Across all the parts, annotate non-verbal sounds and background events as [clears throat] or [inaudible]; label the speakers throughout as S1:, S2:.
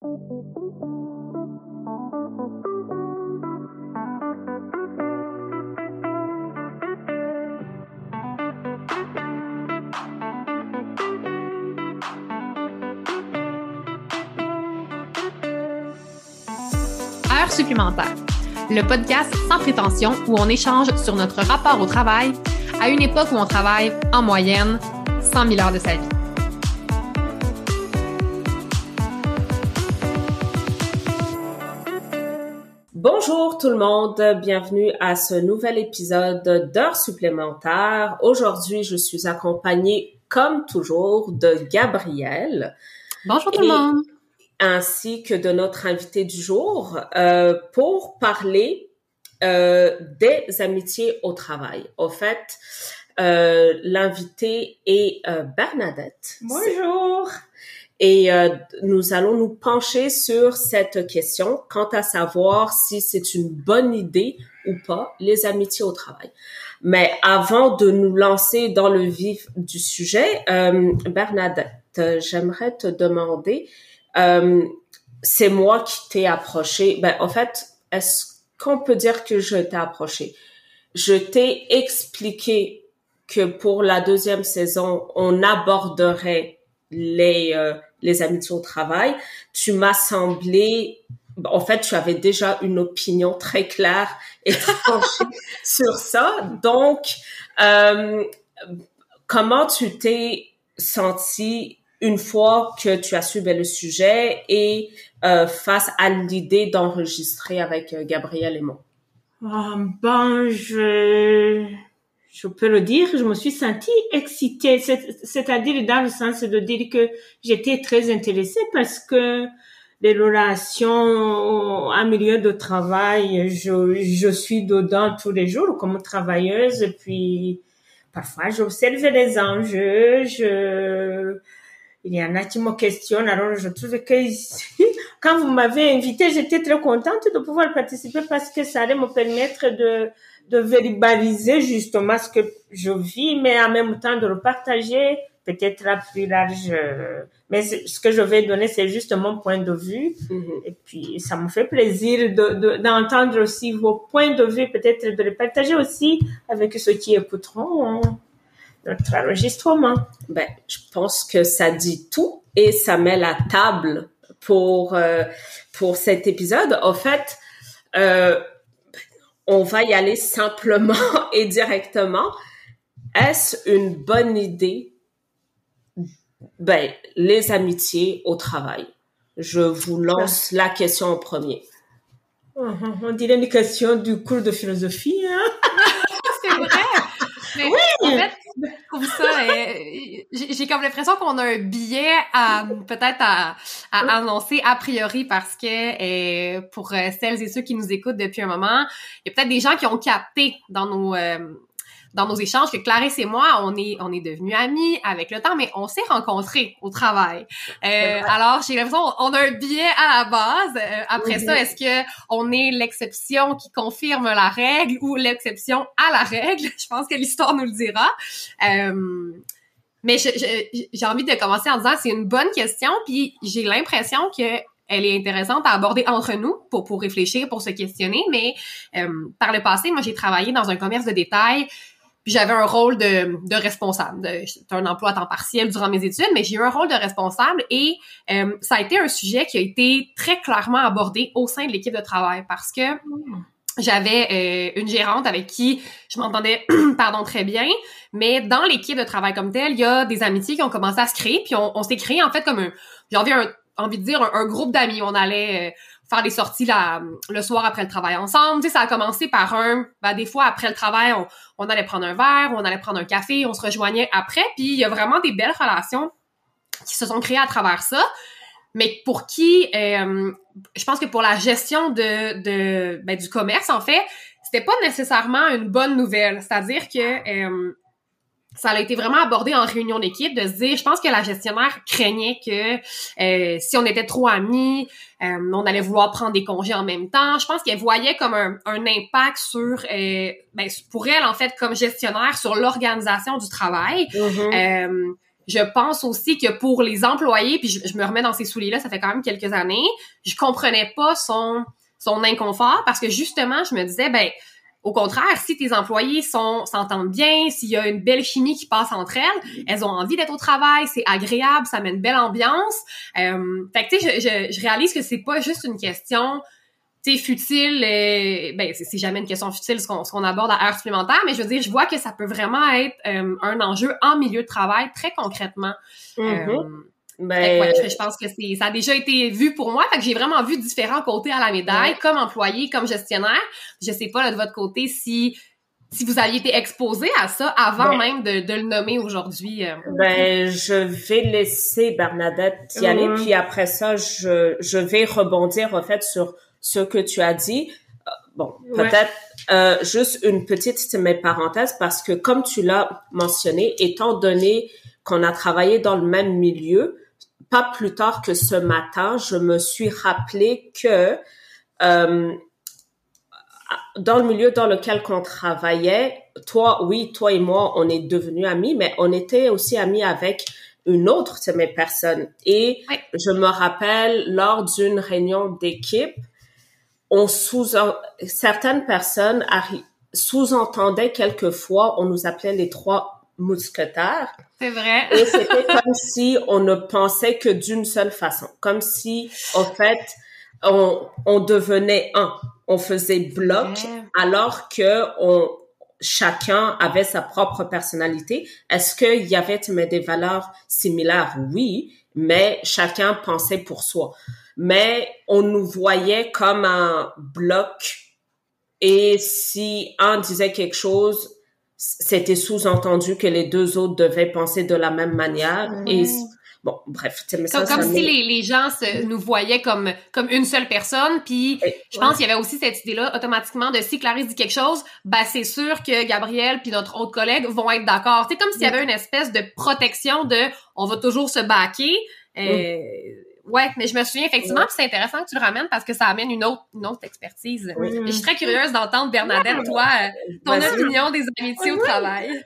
S1: Heure supplémentaire, le podcast sans prétention où on échange sur notre rapport au travail à une époque où on travaille en moyenne 100 000 heures de sa vie.
S2: Bonjour tout le monde, bienvenue à ce nouvel épisode d'heures supplémentaires. Aujourd'hui, je suis accompagnée, comme toujours, de Gabrielle.
S1: Bonjour tout le monde.
S2: Ainsi que de notre invité du jour euh, pour parler euh, des amitiés au travail. Au fait, euh, l'invité est euh, Bernadette.
S3: Bonjour.
S2: Et euh, nous allons nous pencher sur cette question quant à savoir si c'est une bonne idée ou pas les amitiés au travail. Mais avant de nous lancer dans le vif du sujet, euh, Bernadette, j'aimerais te demander, euh, c'est moi qui t'ai approché. Ben, en fait, est-ce qu'on peut dire que je t'ai approché? Je t'ai expliqué que pour la deuxième saison, on aborderait les euh, les amitiés au travail, tu m'as semblé, en fait, tu avais déjà une opinion très claire et tranchée [laughs] sur ça. Donc, euh, comment tu t'es senti une fois que tu as su le sujet et euh, face à l'idée d'enregistrer avec euh, Gabriel et moi?
S3: Ah, ben, je, je peux le dire, je me suis sentie excitée, C'est- c'est-à-dire dans le sens de dire que j'étais très intéressée parce que les relations en milieu de travail, je, je suis dedans tous les jours comme travailleuse, et puis parfois j'observe les enjeux, je, il y en a qui me questionnent, alors je trouve que [laughs] quand vous m'avez invité, j'étais très contente de pouvoir participer parce que ça allait me permettre de de verbaliser justement ce que je vis, mais en même temps de le partager peut-être à plus large. euh, Mais ce que je vais donner, c'est juste mon point de vue.
S2: Mhm.
S3: Et puis, ça me fait plaisir de- de- d'entendre aussi vos points de vue, peut-être de les partager aussi avec ceux qui écouteront hein, notre enregistrement.
S2: Ben, je pense que ça dit tout et ça met la table pour euh, pour cet épisode. En fait, euh, on va y aller simplement [laughs] et directement. Est-ce une bonne idée? Ben, les amitiés au travail. Je vous lance la question en premier.
S3: Mhm, On dirait une question du cours de philosophie. Hein? [laughs]
S1: Mais en fait, je trouve ça, euh, j'ai j'ai comme l'impression qu'on a un billet à peut-être à, à annoncer a priori parce que euh, pour euh, celles et ceux qui nous écoutent depuis un moment, il y a peut-être des gens qui ont capté dans nos euh, dans nos échanges que Clarisse et moi, on est on est devenus amis avec le temps, mais on s'est rencontrés au travail. Euh, alors j'ai l'impression on a un billet à la base. Euh, après ça, est-ce que on est l'exception qui confirme la règle ou l'exception à la règle? [laughs] Je pense que l'histoire nous le dira. Euh, mais j'ai envie de commencer en disant c'est une bonne question, puis j'ai l'impression que elle est intéressante à aborder entre nous pour pour réfléchir, pour se questionner. Mais euh, par le passé, moi j'ai travaillé dans un commerce de détail. J'avais un rôle de, de responsable. C'était un emploi à temps partiel durant mes études, mais j'ai eu un rôle de responsable et euh, ça a été un sujet qui a été très clairement abordé au sein de l'équipe de travail parce que j'avais euh, une gérante avec qui je m'entendais [clears throat] pardon très bien, mais dans l'équipe de travail comme telle, il y a des amitiés qui ont commencé à se créer, puis on, s'est créé en fait comme un, j'avais un, envie de dire un, un groupe d'amis. On allait euh, faire des sorties la, le soir après le travail ensemble. Tu sais, ça a commencé par un, ben, des fois après le travail, on, allait prendre un verre, on allait prendre un café, on se rejoignait après, puis il y a vraiment des belles relations qui se sont créées à travers ça mais pour qui, euh, je pense que pour la gestion de, de ben, du commerce, en fait, c'était pas nécessairement une bonne nouvelle. C'est-à-dire que euh, ça a été vraiment abordé en réunion d'équipe de se dire, je pense que la gestionnaire craignait que euh, si on était trop amis, euh, on allait vouloir prendre des congés en même temps. Je pense qu'elle voyait comme un, un impact sur, euh, ben, pour elle en fait comme gestionnaire sur l'organisation du travail. Euh, je pense aussi que pour les employés, puis je, me remets dans ces souliers-là, ça fait quand même quelques années, je comprenais pas son son inconfort parce que justement, je me disais, ben au contraire, si tes employés sont s'entendent bien, s'il y a une belle chimie qui passe entre elles, elles ont envie d'être au travail, c'est agréable, ça met une belle ambiance. Euh, fait que tu sais, je, je, réalise que c'est pas juste une question tu futile euh, ben c'est jamais une question futile ce qu'on aborde à heure supplémentaire mais je veux dire je vois que ça peut vraiment être euh, un enjeu en milieu de travail très concrètement
S2: mm-hmm.
S1: euh, ben, je, pense que c'est ça a déjà été vu pour moi. Fait que j'ai vraiment vu différents côtés à la médaille, comme employé, comme gestionnaire. Je sais pas là, de votre côté si si vous aviez été exposé à ça avant ben même de, de, le nommer aujourd'hui. Euh.
S2: Ben, je vais laisser Bernadette y aller, puis après ça, je, je vais rebondir en fait sur ce que tu as dit. Euh, bon, peut-être euh, juste une petite parenthèse parce que comme tu l'as mentionné, étant donné qu'on a travaillé dans le même milieu, pas plus tard que ce matin, je me suis rappelé que euh, dans le milieu dans lequel on travaillait, toi, oui, toi et moi, on est devenus amis, mais on était aussi amis avec une autre de mes personnes. Et je me rappelle lors d'une réunion d'équipe, on sous certaines personnes sous-entendaient quelquefois, on nous appelait les trois mousquetaires.
S1: C'est vrai.
S2: et c'était comme si on ne pensait que d'une seule façon. Comme si, en fait, on, on devenait un. On faisait bloc alors que on, chacun avait sa propre personnalité. Est-ce qu'il y avait des valeurs similaires? Oui, mais chacun pensait pour soi. Mais on nous voyait comme un bloc et si un disait quelque chose, c'était sous-entendu que les deux autres devaient penser de la même manière. Et bon, bref,
S1: comme, ça, comme si les, les, gens se, nous voyaient comme comme une seule personne. Puis je pense qu'il y avait aussi cette idée-là automatiquement de si Clarisse dit quelque chose, bah c'est sûr que Gabriel puis notre autre collègue vont être d'accord. C'est comme s'il y avait une espèce de protection de on va toujours se baquer. Euh, Ouais, mais je me souviens effectivement, c'est intéressant que tu le ramènes parce que ça amène une autre, une autre expertise. je suis très curieuse d'entendre Bernadette, toi, euh, ton opinion des amitiés au travail.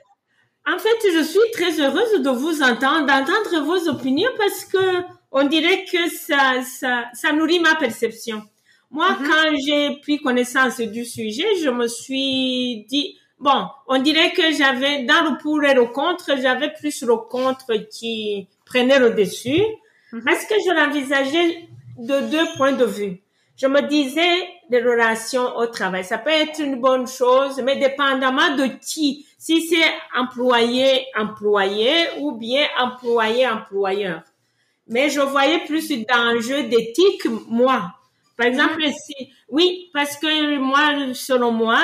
S3: En fait, je suis très heureuse de vous entendre, d'entendre vos opinions parce que on dirait que ça, ça, ça nourrit ma perception. Moi, mm-hmm. quand j'ai pris connaissance du sujet, je me suis dit, bon, on dirait que j'avais, dans le pour et le contre, j'avais plus le contre qui prenait le dessus. Mhm. Parce que je l'envisageais de deux points de vue. Je me disais des relations au travail. Ça peut être une bonne chose, mais dépendamment de qui. Si c'est employé, employé ou bien employé, employeur. Mais je voyais plus d'enjeux d'éthique, moi. Par exemple, mhm. si, oui, parce que moi, selon moi,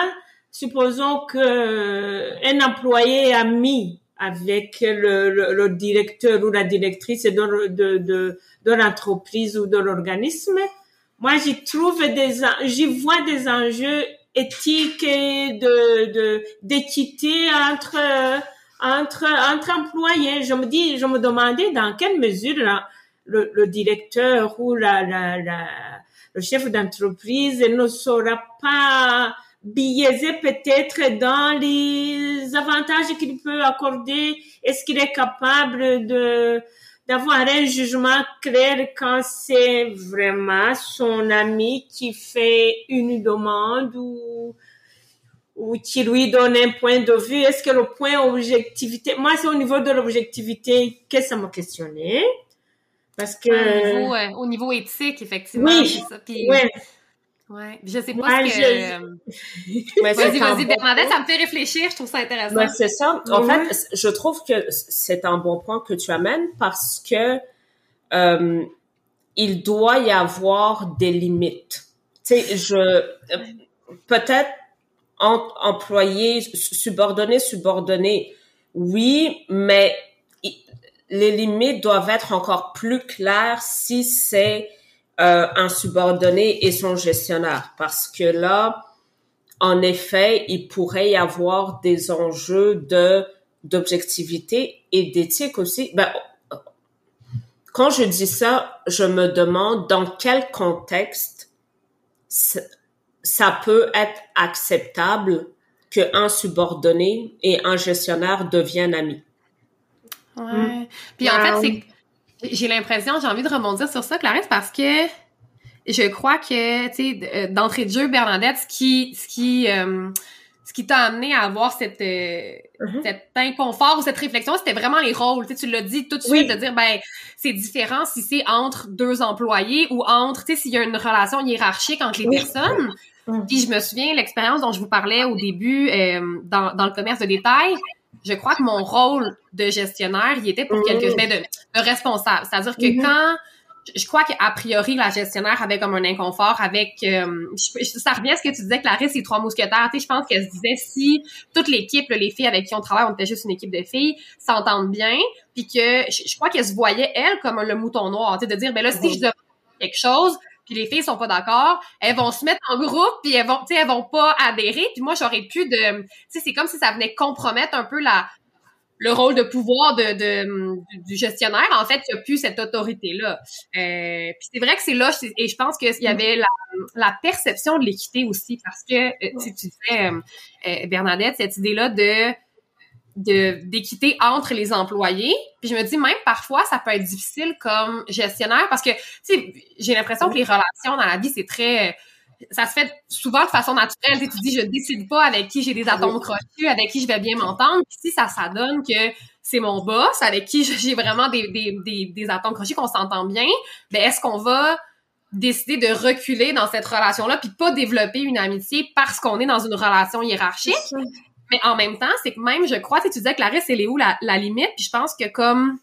S3: supposons que un employé a mis avec le, le, directeur ou la directrice de, de, de, de l'entreprise ou de l'organisme. Moi, j'y trouve des, j'y vois des enjeux éthiques et de, d'équité entre, entre, entre employés. Je me dis, je me demandais dans quelle mesure le, le directeur ou la, la, la le chef d'entreprise ne saura pas biaisé peut-être dans les avantages qu'il peut accorder. Est-ce qu'il est capable de d'avoir un jugement clair quand c'est vraiment son ami qui fait une demande ou ou qui lui donne un point de vue? Est-ce que le point objectivité, moi c'est au niveau de l'objectivité que ça m'a questionné. Parce que...
S1: Au niveau, au niveau éthique, effectivement.
S3: Oui, ça.
S1: Ouais, je sais pas ce que. [laughs] vas-y, vas-y, Bernadette, ça me fait réfléchir, je trouve ça intéressant.
S2: Ouais, c'est ça. En fait, je trouve que c'est un bon point que tu amènes parce que euh, il doit y avoir des limites. Tu sais, je peut-être employé, subordonné, subordonné, oui, mais les limites doivent être encore plus claires si c'est euh, un subordonné et son gestionnaire parce que là, en effet, il pourrait y avoir des enjeux de d'objectivité et d'éthique aussi. Ben, quand je dis ça, je me demande dans quel contexte ça peut être acceptable qu'un subordonné et un gestionnaire deviennent amis.
S1: Ouais. Puis en fait, c'est j'ai l'impression, j'ai envie de rebondir sur ça, Clarisse, parce que je crois que, tu sais, euh, d'entrée de jeu, Bernadette, ce qui, ce qui, euh, ce qui t'a amené à avoir cette, euh, mm-hmm. cet inconfort ou cette réflexion, c'était vraiment les rôles. Tu, sais, tu l'as dit tout de suite, de dire, ben, c'est différent si c'est entre deux employés ou entre, tu sais, s'il y a une relation hiérarchique entre les personnes. Mm. Puis je me souviens, l'expérience dont je vous parlais au début dans, dans le commerce de détail, je crois que mon rôle de gestionnaire, il était pour quelque chose de, de responsable. C'est-à-dire que mm-hmm. quand je crois qu'a priori, la gestionnaire avait comme un inconfort avec... Euh, ça revient à ce que tu disais, Clarisse, les trois mousquetaires. Tu sais, je pense qu'elle se disait si toute l'équipe, les filles avec qui on travaille, on était juste une équipe de filles, s'entendent bien, puis que je, crois qu'elle se voyait, elle, comme le mouton noir, tu sais, de dire, ben là, si je demande quelque chose, puis les filles sont pas d'accord, elles vont se mettre en groupe, puis elles vont, tu sais, elles vont pas adhérer, puis moi, j'aurais pu de... Tu sais, c'est comme si ça venait compromettre un peu la le rôle de pouvoir de, de du gestionnaire, en fait, il n'y a plus cette autorité-là. Euh, puis c'est vrai que c'est là, et je pense qu'il y avait la, la, perception de l'équité aussi, parce que, euh, tu disais, euh, euh, Bernadette, cette idée-là de de d'équité entre les employés. Puis je me dis même parfois ça peut être difficile comme gestionnaire parce que tu sais j'ai l'impression que les relations dans la vie c'est très ça se fait souvent de façon naturelle. Tu, dis, je décide pas avec qui j'ai des atomes crochus, avec qui je vais bien m'entendre. Puis si ça, ça donne que c'est mon boss, avec qui j'ai vraiment des, des, des, des atomes crochus, qu'on s'entend bien, ben est-ce qu'on va décider de reculer dans cette relation-là, puis pas développer une amitié parce qu'on est dans une relation hiérarchique? Mais en même temps, c'est que même, je crois, tu disais, Clarisse, elle est où la, la limite? Puis je pense que comme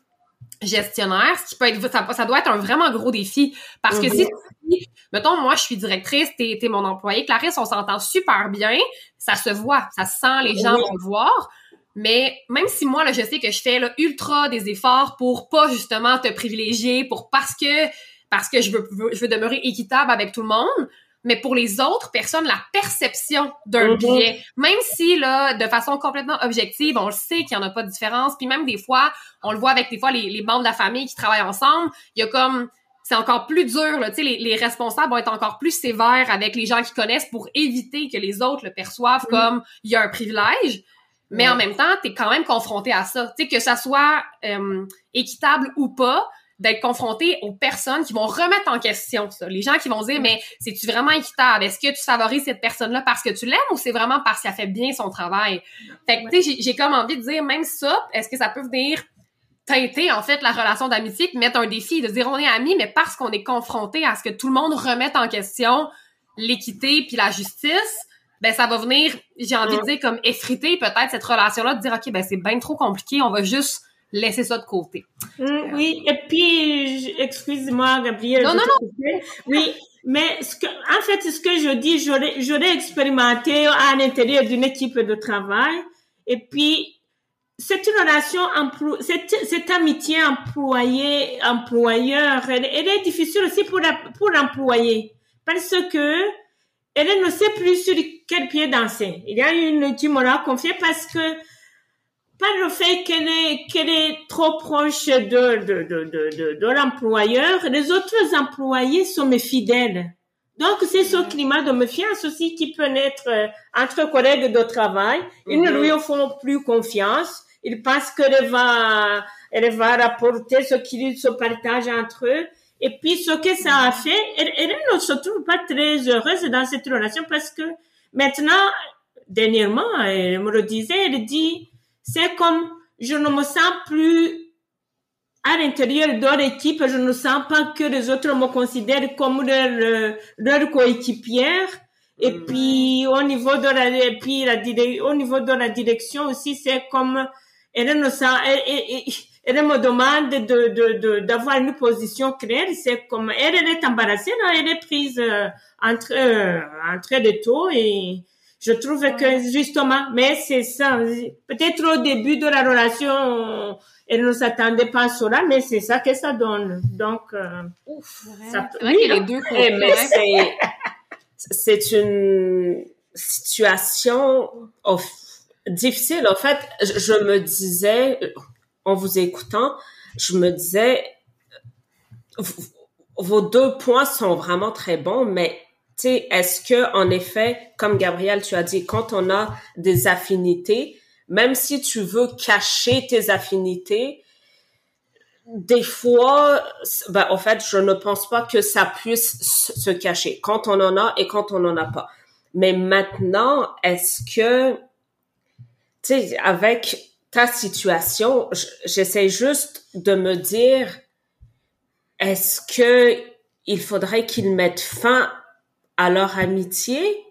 S1: gestionnaire, ce qui peut être, ça, ça doit être un vraiment gros défi. Parce que si, mhm. mettons, moi, je suis directrice, t'es, es mon employé, Clarisse, on s'entend super bien, ça se voit, ça se sent, les gens vont le voir. Mais même si moi, là, je sais que je fais là, ultra des efforts pour pas justement te privilégier, pour parce que parce que je veux, je veux demeurer équitable avec tout le monde, mais pour les autres personnes, la perception d'un mm billet, même si là, de façon complètement objective, on le sait qu'il y en a pas de différence, puis même des fois, on le voit avec des fois les, les membres de la famille qui travaillent ensemble, il y a comme c'est encore plus dur, là, tu sais, les, les, responsables vont être encore plus sévères avec les gens qui connaissent pour éviter que les autres le perçoivent comme il y a un privilège. Mais en même temps, tu es quand même confronté à ça. Tu sais, que ça soit euh, équitable ou pas, d'être confronté aux personnes qui vont remettre en question ça. Les gens qui vont dire, mais c'est-tu vraiment équitable? Est-ce que tu favorises cette personne-là parce que tu l'aimes ou c'est vraiment parce qu'elle fait bien son travail? Fait que, tu sais, j'ai comme envie de dire, même ça, est-ce que ça peut venir teinter, en fait, la relation d'amitié puis mettre un défi de dire on est amis, mais parce qu'on est confronté à ce que tout le monde remette en question l'équité puis la justice, ben ça va venir, j'ai envie de dire, comme effriter peut-être cette relation-là, de dire, OK, ben c'est bien trop compliqué, on va juste laisser ça de côté.
S3: Mm, oui, et puis, excuse-moi, Gabriel.
S1: Non, non, non.
S3: Oui, mais ce que, en fait, ce que je dis, j'aurais, expérimenté à l'intérieur d'une équipe de travail. Et puis, cette relation, cette, cette amitié employé-employeur, elle, elle, est difficile aussi pour, pour l'employé. Parce que, elle ne sait plus sur quel pied danser. Il y a une, m'auras confié parce que, pas le fait qu'elle est, qu'elle est trop proche de, de, de, de, de, l'employeur. Les autres employés sont mes fidèles. Donc, c'est ce mhm. climat de méfiance aussi qui peut naître euh, entre collègues de travail. Ils ne mhm. lui font plus confiance. Ils pensent qu'elle va, elle va rapporter ce qu'ils se partagent entre eux. Et puis, ce que ça a fait, elle, elle ne se trouve pas très heureuse dans cette relation parce que maintenant, dernièrement, elle me le disait, elle dit, c'est comme je ne me sens plus à l'intérieur de l'équipe, je ne sens pas que les autres me considèrent comme leur, leur coéquipière. Et mm. puis au niveau de la, et puis la, au niveau de la direction aussi, c'est comme elle ne sent, elle, elle, me demande de, de, de, d'avoir une position claire. C'est comme elle, elle est embarrassée, là, elle est prise euh, entre euh, entre les taux et je trouve que justement, mais c'est ça. Peut-être au début de la relation, elle ne s'attendait pas à cela, mais c'est ça que ça donne. Donc, euh,
S1: ouf, ça peut. Oui, les deux
S2: eh, mais c'est c'est une situation difficile. En fait, je me disais, en vous écoutant, je me disais, vos deux points sont vraiment très bons, mais sais, est-ce que en effet, comme Gabriel, tu as dit, quand on a des affinités, même si tu veux cacher tes affinités, des fois, ben, en fait, je ne pense pas que ça puisse se cacher quand on en a et quand on n'en a pas. Mais maintenant, est-ce que, tu sais, avec ta situation, j'essaie juste de me dire, est-ce que il faudrait qu'ils mettent fin à leur amitié,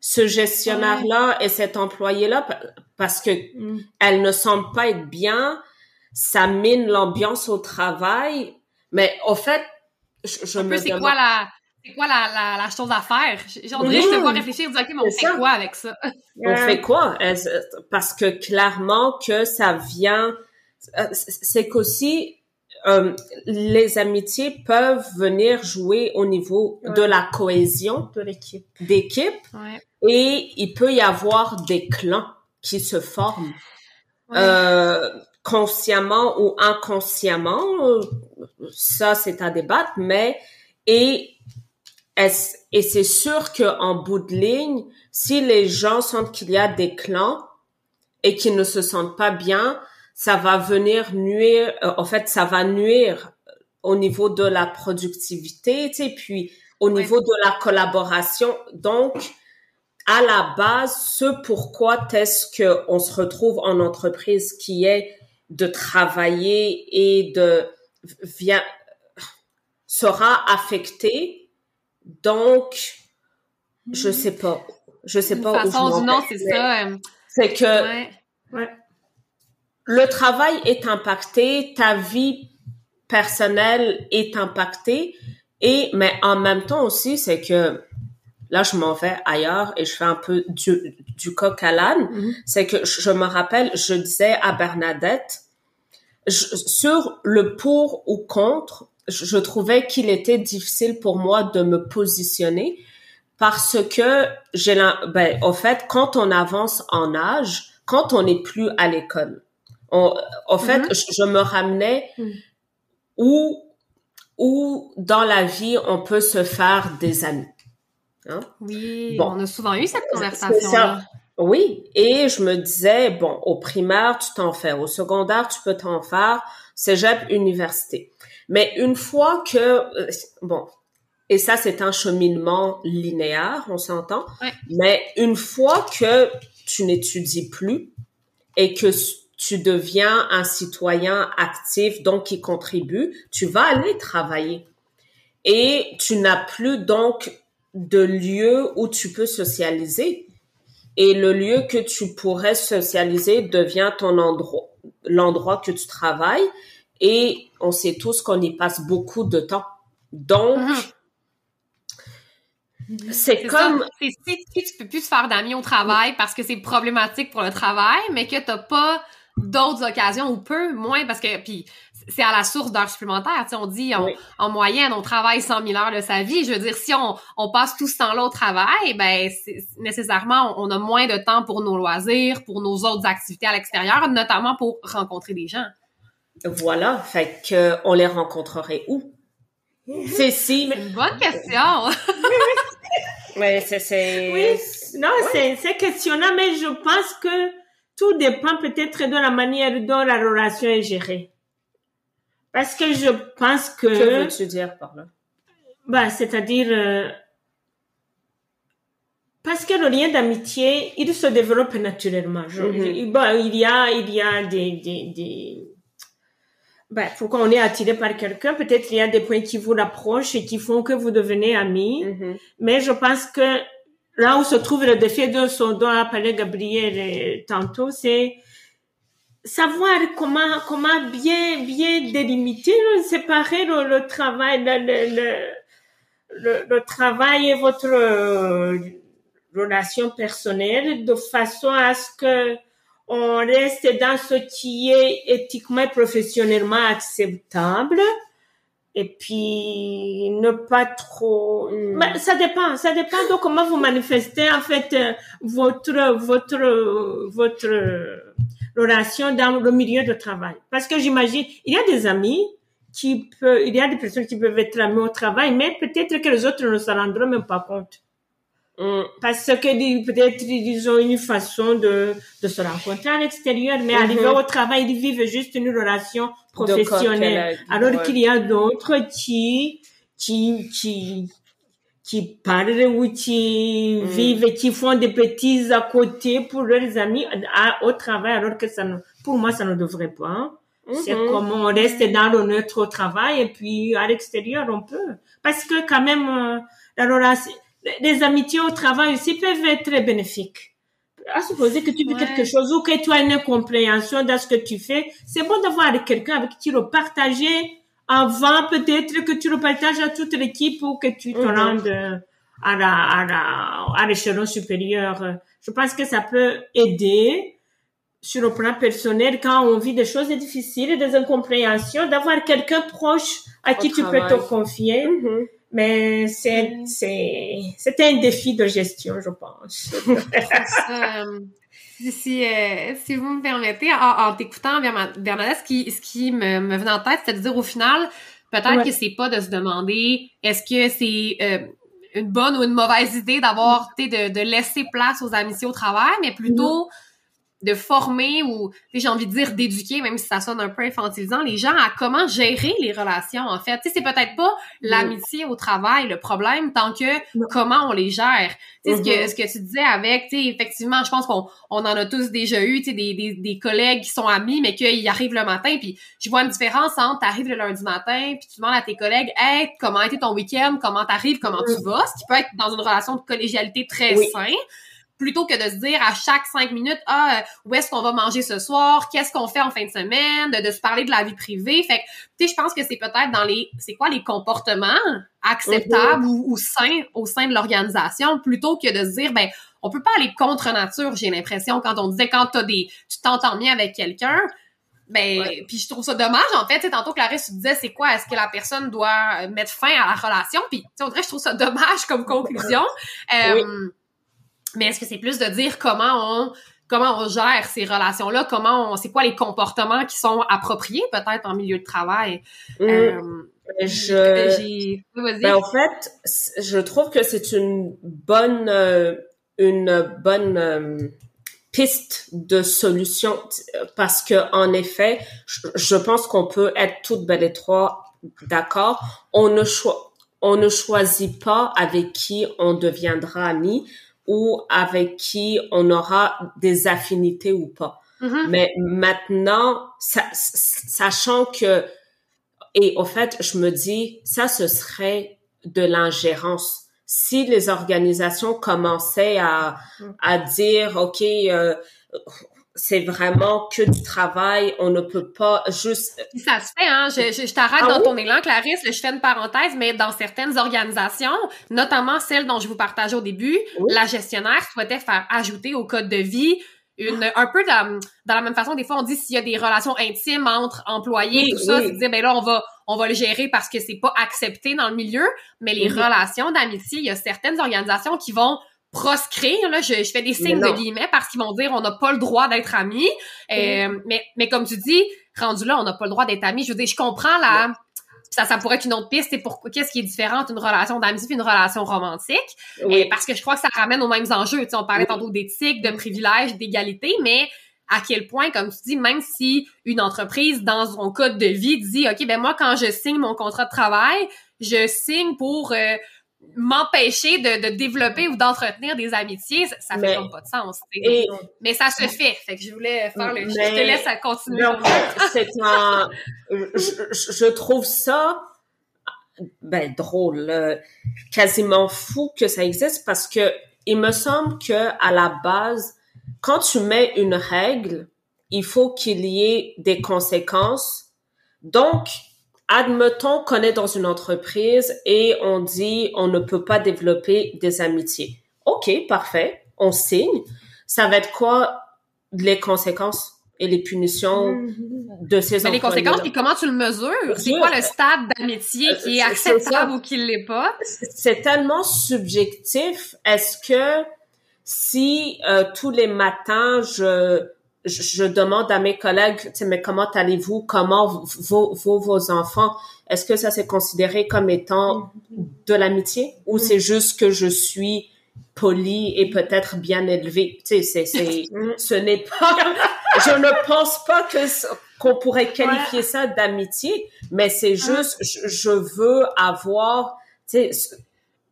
S2: ce gestionnaire-là et cet employé-là, parce que mm. elle ne semble pas être bien, ça mine l'ambiance au travail. Mais au fait, je, je me
S1: c'est quoi la c'est quoi la, la, la, chose à faire? J'en dirais, je te vois réfléchir, dire, OK, mais on fait quoi avec ça?
S2: On fait quoi? Parce que clairement que ça vient, euh, c'est qu'aussi, euh, les amitiés peuvent venir jouer au niveau de la cohésion
S3: de l'équipe.
S2: D'équipe. Et il peut y avoir des clans qui se forment. Euh, consciemment ou inconsciemment, ça c'est à débattre, mais et et c'est sûr que en bout de ligne, si les gens sentent qu'il y a des clans et qu'ils ne se sentent pas bien, ça va venir nuire. Euh, en fait, ça va nuire au niveau de la productivité, tu sais, puis au niveau de la collaboration. Donc, à la base, ce pourquoi est-ce que on se retrouve en entreprise qui est de travailler et de vient sera affecté. Donc, je mhm. sais pas. Je sais pas
S1: façon où je c'est ça.
S2: Euh, c'est que le travail est impacté, ta vie personnelle est impactée et mais en même temps aussi c'est que là je m'en vais ailleurs et je fais un peu du, du coq à l'âne. Mhm. C'est que je me rappelle, je disais à Bernadette sur le pour ou contre, je, trouvais qu'il était difficile pour moi de me positionner parce que j'ai ben au fait quand on avance en âge, quand on n'est plus à l'école, en fait mhm. je, me ramenais mhm. où où dans la vie on peut se faire des amis.
S1: Hein? Oui, bon. on a souvent eu cette conversation.
S2: Oui, et je me disais, bon, au primaire, tu t'en fais, au secondaire, tu peux t'en faire, cégep, université. Mais une fois que, euh, bon, et ça, c'est un cheminement linéaire, on s'entend, mais une fois que tu n'étudies plus et que tu deviens un citoyen actif, donc qui contribue, tu vas aller travailler. Et tu n'as plus donc de lieu où tu peux socialiser et le lieu que tu pourrais socialiser devient ton endroit, l'endroit que tu travailles et on sait tous qu'on y passe beaucoup de temps. Donc,
S1: mhm. c'est comme... Si, si tu peux plus te faire d'amis au travail parce que c'est problématique pour le travail, mais que t'as pas d'autres occasions ou peu, moins parce que... Puis c'est à la source d'heures supplémentaires. Tu on dit en, moyenne, on travaille 100 000 heures de sa vie. Je veux dire, si on, on passe tout ce temps-là au travail, ben nécessairement, on, a moins de temps pour nos loisirs, pour nos autres activités à l'extérieur, notamment pour rencontrer des gens.
S2: Voilà, fait que on les rencontrerait où? [laughs] C'est si.
S1: Une bonne question. [laughs]
S2: mais c'est
S3: oui, non, c'est c'est questionnant, mais je pense que tout dépend peut-être de la manière dont la relation est gérée. Parce que je pense que...
S2: Que veux-tu dire par là?
S3: Bah, c'est-à-dire... Euh, parce que le lien d'amitié, il se développe naturellement. Mm-hmm. bon, il y a, il y a des, des, des ben, faut qu'on est attiré par quelqu'un. Peut-être il y a des points qui vous rapprochent et qui font que vous devenez amis. Mm-hmm. Mais je pense que là où se trouve le défi de ce dont a parlé Gabriel euh, tantôt, c'est savoir comment comment bien bien délimiter, séparer le, le travail, le, le, le, travail et votre euh, relation personnelle de façon à ce que on reste dans ce qui est éthiquement et professionnellement acceptable et puis ne pas trop hmm. mais ça dépend ça dépend de comment vous manifestez en fait euh, votre votre votre relation dans le milieu de travail. Parce que j'imagine, il y a des amis qui peuvent, il y a des personnes qui peuvent être amis au travail, mais peut-être que les autres ne s'en rendront même pas compte. Mm. Parce que peut-être ils ont une façon de, de se rencontrer à l'extérieur, mais arriver au travail, ils vivent juste une relation professionnelle. Alors qu'il y a d'autres qui, qui, qui, qui parlent ou qui mm. vivent qui font des bêtises à côté pour leurs amis au travail, alors que ça ne, pour moi, ça ne devrait pas. C'est mm-hmm. comme on reste dans le neutre au travail et puis à l'extérieur, on peut. Parce que quand même, euh, la relation, les amitiés au travail aussi peuvent être très bénéfiques. À supposer que tu fais quelque chose ou que tu as une incompréhension dans ce que tu fais, c'est bon d'avoir quelqu'un avec qui le partager avant peut-être que tu le partages à toute l'équipe ou que tu te mhm. rendes à la, à la, à l'échelon supérieur. Je pense que ça peut aider sur le plan personnel quand on vit des choses difficiles, des incompréhensions, d'avoir quelqu'un proche à qui tu peux te confier. Mhm. Mais c'est, c'est, c'était un défi de gestion, je pense. [laughs]
S1: Si, euh, si vous me permettez, en, t'écoutant, Bernadette, ce qui, ce qui me, me venait en tête, c'est de dire au final, peut-être que c'est pas de se demander est-ce que c'est euh, une bonne ou une mauvaise idée d'avoir, de, de laisser place aux amitiés au travail, mais plutôt de former ou j'ai envie de dire d'éduquer même si ça sonne un peu infantilisant les gens à comment gérer les relations en fait. Tu sais c'est peut-être pas l'amitié au travail le problème tant que comment on les gère. Tu sais ce que mm-hmm. ce que tu disais avec tu sais effectivement je pense qu'on on en a tous déjà eu tu sais des, des, des, collègues qui sont amis mais qu'ils arrivent le matin puis je vois une différence entre t'arrives le lundi matin puis tu demandes à tes collègues hey comment a été ton week-end? Comment t'arrives? Comment tu mm. vas ce qui peut être dans une relation de collégialité très sain plutôt que de se dire à chaque cinq minutes, ah, euh, où est-ce qu'on va manger ce soir, qu'est-ce qu'on fait en fin de semaine, de, se parler de la vie privée. Fait que, tu sais, je pense que c'est peut-être dans les, c'est quoi les comportements acceptables ou, ou, sains au sein de l'organisation, plutôt que de se dire, ben, on peut pas aller contre nature, j'ai l'impression, quand on disait, quand t'as des, tu t'entends bien avec quelqu'un, ben, puis je trouve ça dommage, en fait. Tantôt, Clarisse, tu disais, c'est quoi? Est-ce que la personne doit mettre fin à la relation? Puis, tu je trouve ça dommage comme conclusion. Euh, mais est-ce que c'est plus de dire comment on comment on gère ces relations-là, comment on, c'est quoi les comportements qui sont appropriés peut-être en milieu de travail?
S2: Mmh. Euh, je, ben, en fait, je trouve que c'est une bonne, euh, une bonne euh, piste de solution parce que en effet, je, pense qu'on peut être toutes et trois d'accord. On ne on ne choisit pas avec qui on deviendra amis ou avec qui on aura des affinités ou pas. Mm-hmm. Mais maintenant, sachant que, et au fait, je me dis, ça, ce serait de l'ingérence. Si les organisations commençaient à, mm. à dire, OK, euh, c'est vraiment que du travail. On ne peut pas juste.
S1: Ça se fait, hein. Je, je, t'arrête ah dans ton élan, Clarisse. Je fais une parenthèse, mais dans certaines organisations, notamment celle dont je vous partageais au début, la gestionnaire souhaitait faire ajouter au code de vie une un peu dans, dans la même façon des fois on dit s'il y a des relations intimes entre employés tout ça c'est dire ben là on va on va le gérer parce que c'est pas accepté dans le milieu mais les relations d'amitié il y a certaines organisations qui vont proscrire, là, je, je fais des signes de guillemets parce qu'ils vont dire on n'a pas le droit d'être amis. Euh, mais, mais comme tu dis, rendu là, on n'a pas le droit d'être amis. Je veux dire, je comprends la. Ça, ça pourrait être une autre piste, c'est pour qu'est-ce qui est différent entre une relation d'amitié et une relation romantique. Oui. Euh, parce que je crois que ça ramène aux mêmes enjeux. Tu sais, on parlait tantôt d'éthique, de privilèges, d'égalité, mais à quel point, comme tu dis, même si une entreprise, dans son code de vie, dit, OK, ben moi, quand je signe mon contrat de travail, je signe pour euh, m'empêcher de, de, développer ou d'entretenir des amitiés, ça, ça fait comme pas de sens. mais ça se fait. Fait que je voulais faire le. je te laisse à continuer.
S2: c'est un. Je, je, trouve ça ben drôle, quasiment fou que ça existe parce que il me semble que à la base, quand tu mets une règle, il faut qu'il y ait des conséquences. Donc, admettons qu'on est dans une entreprise et on dit on ne peut pas développer des amitiés. OK, parfait, on signe. Ça va être quoi les conséquences et les punitions mm-hmm. de ces
S1: Mais les conséquences, et comment tu le mesures? C'est quoi le stade d'amitié qui est acceptable ou qui l'est pas?
S2: C'est tellement subjectif. Est-ce que si euh, tous les matins je je, demande à mes collègues, mais comment allez-vous? Comment vos, vos, vos enfants? Est-ce que ça c'est considéré comme étant de l'amitié? Ou c'est juste que je suis poli et peut-être bien élevé. Tu sais, c'est, c'est, ce n'est pas, [laughs] je ne pense pas que qu'on pourrait qualifier ça d'amitié, mais c'est juste, je, veux avoir, tu sais,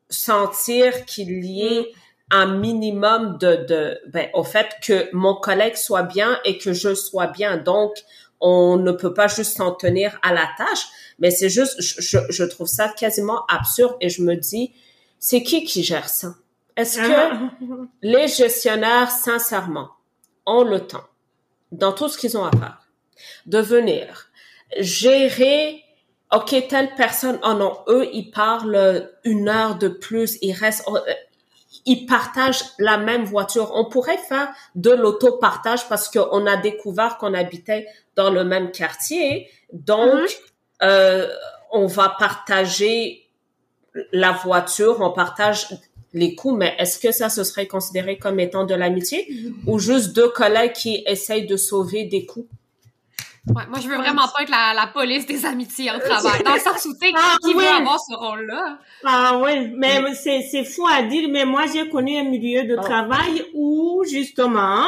S2: sentir qu'il y ait mm. Un minimum de, de, ben, au fait que mon collègue soit bien et que je sois bien. Donc, on ne peut pas juste s'en tenir à la tâche, mais c'est juste, je, je trouve ça quasiment absurde et je me dis, c'est qui qui gère ça? Est-ce que [laughs] les gestionnaires, sincèrement, ont le temps, dans tout ce qu'ils ont à faire, de venir gérer, OK, telle personne, oh non, eux, ils parlent une heure de plus, ils restent, oh, euh, ils partagent la même voiture. On pourrait faire de l'auto-partage parce qu'on a découvert qu'on habitait dans le même quartier. Donc, mm-hmm. euh, on va partager la voiture, on partage les coûts, mais est-ce que ça, se serait considéré comme étant de l'amitié? Ou juste deux collègues qui essayent de sauver des coûts?
S1: Ouais, moi, je veux vraiment pas être la, la police des amitiés en travail. Dans le sens où, tu ah, qui veut avoir ce rôle-là?
S3: Ah oui, mais c'est, c'est fou à dire, mais moi, j'ai connu un milieu de ah. travail où, justement,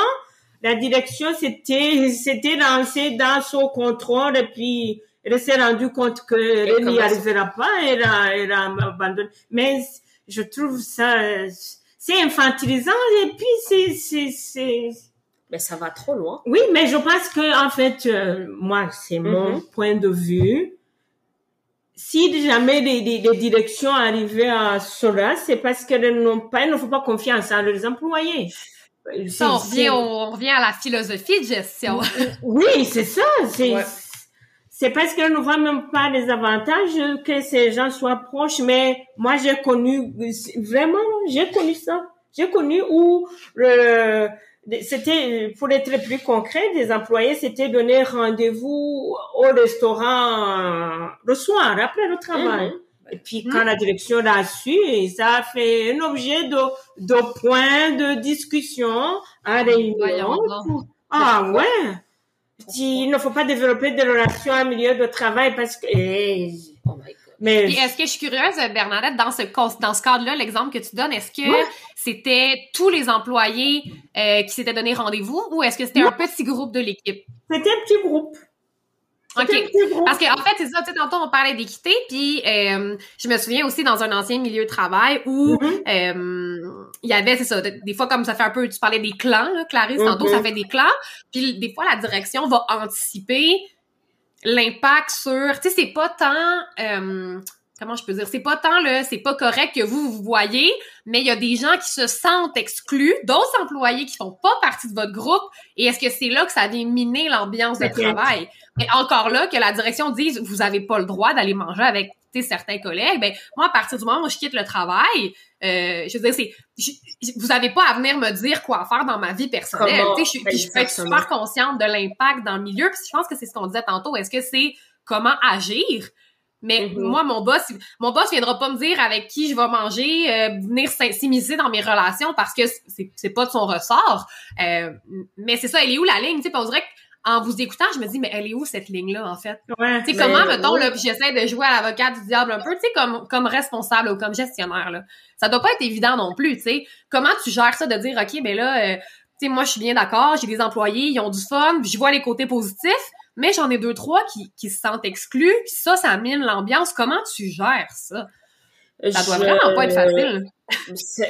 S3: la direction s'était, [laughs] s'était lancée dans son contrôle et puis elle s'est rendue compte qu'elle n'y arrivera pas, elle a, elle a abandonné. Mais je trouve ça, c'est infantilisant et puis c'est, c'est, c'est,
S2: mais ça va trop loin.
S3: Oui, mais je pense que en fait, euh, moi, c'est mon mm-hmm. point de vue. Si jamais les, les, directions arrivaient à cela, c'est parce qu'elles n'ont pas, elles ne font pas confiance à leurs employés.
S1: Ça, on revient, on revient à la philosophie de gestion. [laughs]
S3: Oui, c'est ça. C'est, c'est parce qu'elle ne voit même pas les avantages que ces gens soient proches, mais moi j'ai connu vraiment, j'ai connu ça. J'ai connu où le c'était pour être plus concret, des employés s'étaient donné rendez-vous au restaurant le soir après le travail. Mhm. Et puis quand la direction l'a su, ça a fait un objet de de points de discussion à réunion. Ah ouais il ne faut pas développer des relations en milieu de travail parce que... Eh,
S1: oh mais est-ce que je suis curieuse, Bernadette, dans ce dans ce cadre-là, l'exemple que tu donnes, est-ce que c'était tous les employés euh, qui s'étaient donné rendez-vous ou est-ce que c'était un petit groupe de l'équipe?
S3: C'était un petit groupe.
S1: OK. Parce qu'en en fait, c'est ça, tu sais, tantôt, on parlait d'équité, puis euh, je me souviens aussi dans un ancien milieu de travail où mm-hmm. euh, il y avait, c'est ça, des fois, comme ça fait un peu, tu parlais des clans, là, Clarisse, tantôt, ça mm-hmm. fait des clans, puis des fois, la direction va anticiper l'impact sur, tu sais, c'est pas tant... Euh, comment je peux dire, c'est pas tant là, c'est pas correct que vous vous voyez, mais il y a des gens qui se sentent exclus, d'autres employés qui font pas partie de votre groupe, et est-ce que c'est là que ça vient miner l'ambiance de travail? Mais encore là, que la direction dise, vous avez pas le droit d'aller manger avec certains collègues, ben moi à partir du moment où je quitte le travail, euh, je veux dire c'est vous avez pas à venir me dire quoi faire dans ma vie personnelle, tu sais je, je peux être super consciente de l'impact dans le milieu, puis je pense que c'est ce qu'on disait tantôt, est-ce que c'est comment agir? Mais mm-hmm. moi, mon boss, mon boss viendra pas me dire avec qui je vais manger, euh, venir s'immiscer dans mes relations parce que c'est pas de son ressort. Euh, mais c'est ça, elle est où la ligne? Tu sais, on dirait en vous écoutant, je me dis, mais elle est où cette ligne-là, en fait? Ouais, tu sais, comment, mettons, là, j'essaie de jouer à l'avocat du diable un peu, tu sais, comme, comme responsable ou comme gestionnaire, là. Ça doit pas être évident non plus, tu sais. Comment tu gères ça de dire, OK, ben là, euh, tu sais, moi, je suis bien d'accord, j'ai des employés, ils ont du fun, je vois les côtés positifs, mais j'en ai deux, trois qui, qui se sentent exclus, puis ça, ça mine l'ambiance. Comment tu gères ça? Ça doit vraiment pas être facile.